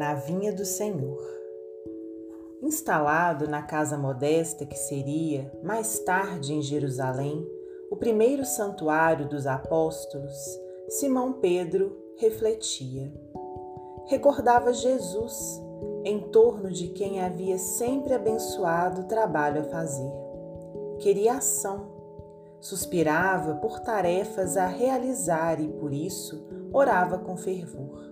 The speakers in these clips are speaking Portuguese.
na vinha do Senhor. Instalado na casa modesta que seria, mais tarde em Jerusalém, o primeiro santuário dos apóstolos, Simão Pedro refletia. Recordava Jesus, em torno de quem havia sempre abençoado o trabalho a fazer. Queria ação, suspirava por tarefas a realizar e, por isso, orava com fervor.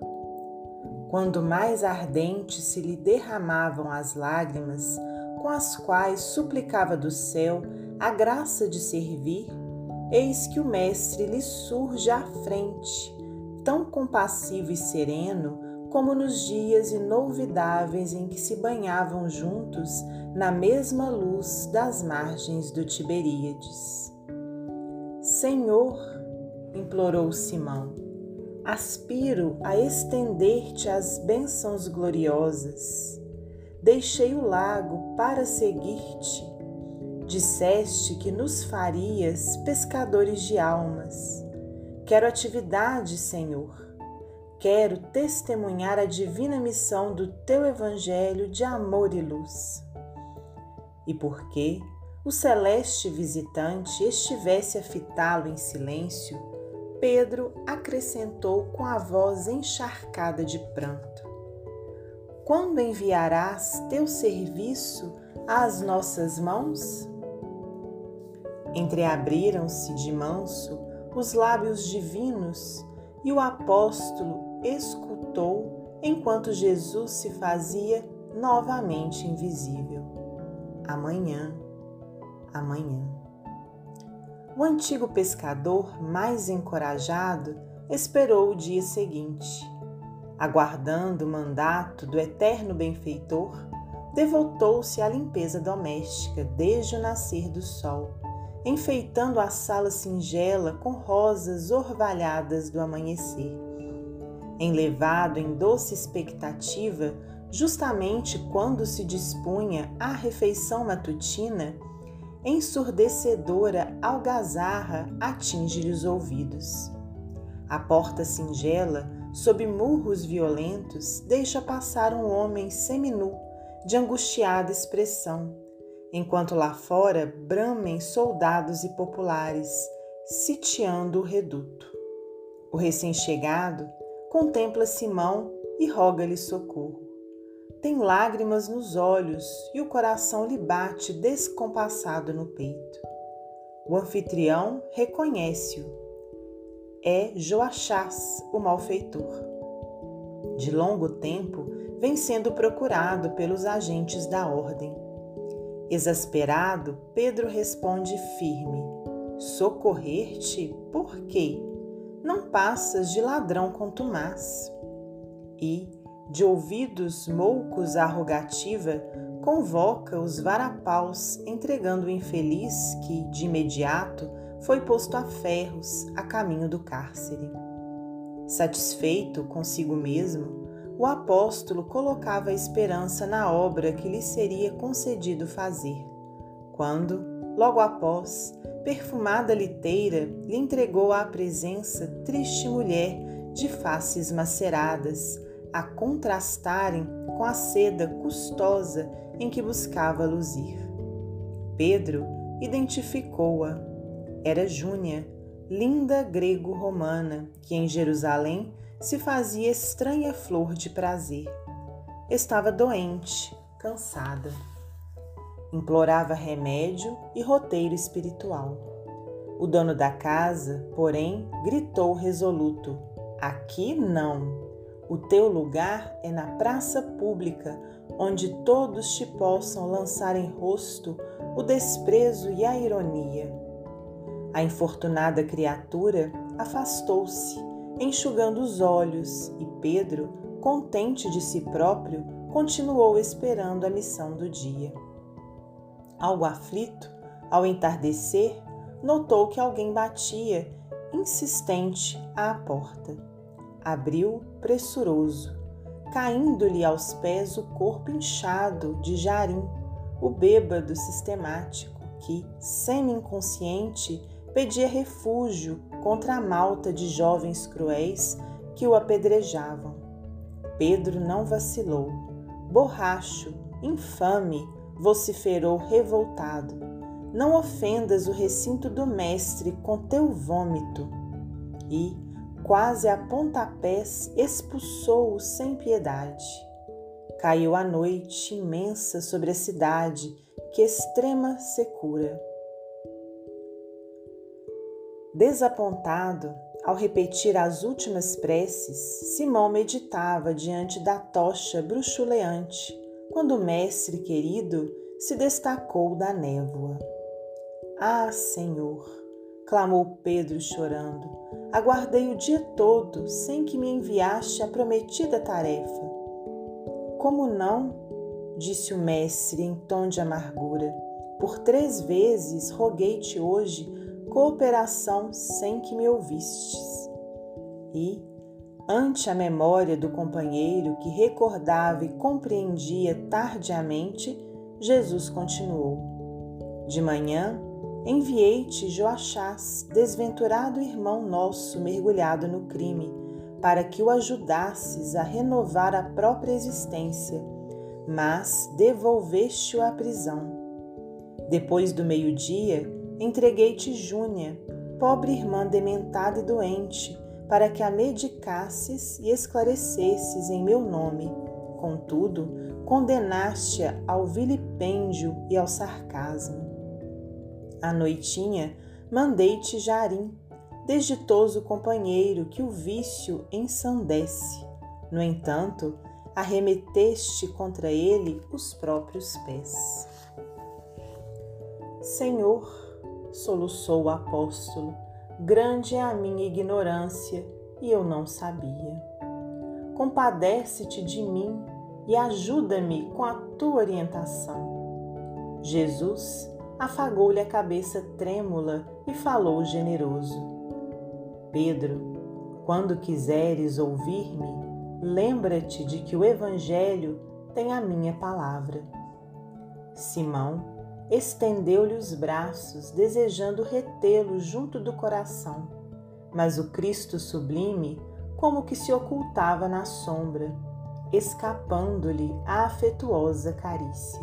Quando mais ardentes se lhe derramavam as lágrimas, com as quais suplicava do céu a graça de servir, eis que o Mestre lhe surge à frente, tão compassivo e sereno como nos dias inolvidáveis em que se banhavam juntos na mesma luz das margens do Tiberíades. Senhor, implorou Simão, aspiro a estender-te as bênçãos gloriosas. Deixei o lago para seguir-te. Disseste que nos farias pescadores de almas. Quero atividade, Senhor Quero testemunhar a divina missão do teu evangelho de amor e luz. E porque o celeste visitante estivesse a fitá-lo em silêncio, Pedro acrescentou com a voz encharcada de pranto: Quando enviarás teu serviço às nossas mãos? Entreabriram-se de manso os lábios divinos e o apóstolo escutou enquanto Jesus se fazia novamente invisível. Amanhã, amanhã. O antigo pescador, mais encorajado, esperou o dia seguinte. Aguardando o mandato do eterno benfeitor, devotou-se à limpeza doméstica desde o nascer do sol, enfeitando a sala singela com rosas orvalhadas do amanhecer enlevado em doce expectativa, justamente quando se dispunha à refeição matutina, ensurdecedora algazarra atinge-lhe os ouvidos. A porta singela, sob murros violentos, deixa passar um homem seminu, de angustiada expressão, enquanto lá fora bramem soldados e populares, sitiando o reduto. O recém-chegado, contempla Simão e roga-lhe socorro. Tem lágrimas nos olhos e o coração lhe bate descompassado no peito. O anfitrião reconhece-o. É Joachás, o malfeitor. De longo tempo vem sendo procurado pelos agentes da ordem. Exasperado, Pedro responde firme: Socorrer-te? Por quê? não passas de ladrão contumaz. E, de ouvidos moucos arrogativa, convoca os varapaus, entregando o infeliz que, de imediato, foi posto a ferros a caminho do cárcere. Satisfeito consigo mesmo, o apóstolo colocava a esperança na obra que lhe seria concedido fazer, quando, logo após, perfumada liteira lhe entregou à presença triste mulher de faces maceradas, a contrastarem com a seda custosa em que buscava luzir. Pedro identificou-a. Era Júnia, linda grego-romana, que em Jerusalém se fazia estranha flor de prazer. Estava doente, cansada implorava remédio e roteiro espiritual. O dono da casa, porém, gritou resoluto: Aqui não. O teu lugar é na praça pública, onde todos te possam lançar em rosto o desprezo e a ironia. A infortunada criatura afastou-se, enxugando os olhos, e Pedro, contente de si próprio, continuou esperando a missão do dia. Algo aflito, ao entardecer, notou que alguém batia, insistente, à porta. Abriu pressuroso, caindo-lhe aos pés o corpo inchado de Jarim, o bêbado sistemático que, semi-inconsciente, pedia refúgio contra a malta de jovens cruéis que o apedrejavam. Pedro não vacilou. Borracho, infame, vociferou revoltado. Não ofendas o recinto do Mestre com teu vômito. E, quase a pontapés, expulsou-o sem piedade. Caiu a noite imensa sobre a cidade, que extrema secura. Desapontado, ao repetir as últimas preces, Simão meditava diante da tocha bruxuleante, quando o mestre querido se destacou da névoa. Ah, Senhor! clamou Pedro chorando. Aguardei o dia todo sem que me enviaste a prometida tarefa. Como não? disse o mestre em tom de amargura. Por três vezes roguei-te hoje cooperação sem que me ouvistes. E, ante a memória do companheiro que recordava e compreendia tardiamente, Jesus continuou: De manhã enviei-te Joachás, desventurado irmão nosso mergulhado no crime, para que o ajudasses a renovar a própria existência, mas devolveste-o à prisão. Depois do meio-dia, entreguei-te Júnia, pobre irmã dementada e doente, para que a medicasses e esclarecesses em meu nome. Contudo, condenaste-a ao vilipêndio e ao sarcasmo. À noitinha, mandei-te Jarim, desditoso companheiro que o vício ensandece. No entanto, arremeteste contra ele os próprios pés. Senhor, soluçou o apóstolo. Grande é a minha ignorância e eu não sabia. Compadece-te de mim e ajuda-me com a tua orientação. Jesus afagou-lhe a cabeça trêmula e falou generoso: Pedro, quando quiseres ouvir-me, lembra-te de que o Evangelho tem a minha palavra. Simão estendeu-lhe os braços, desejando retê-lo junto do coração. Mas o Cristo sublime, como que se ocultava na sombra, escapando-lhe a afetuosa carícia.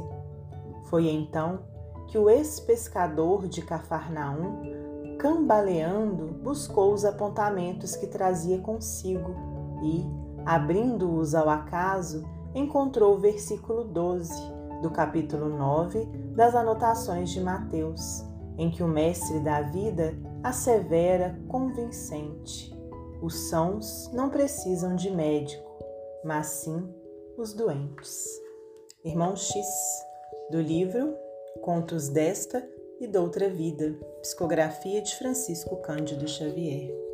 Foi então que o ex-pescador de Cafarnaum, cambaleando, buscou os apontamentos que trazia consigo e, abrindo-os ao acaso, encontrou o versículo 12 do capítulo 9 das Anotações de Mateus, em que o Mestre da Vida assevera convincente: os sãos não precisam de médico, mas sim os doentes. Irmão X, do livro Contos desta e Doutra Vida, psicografia de Francisco Cândido Xavier.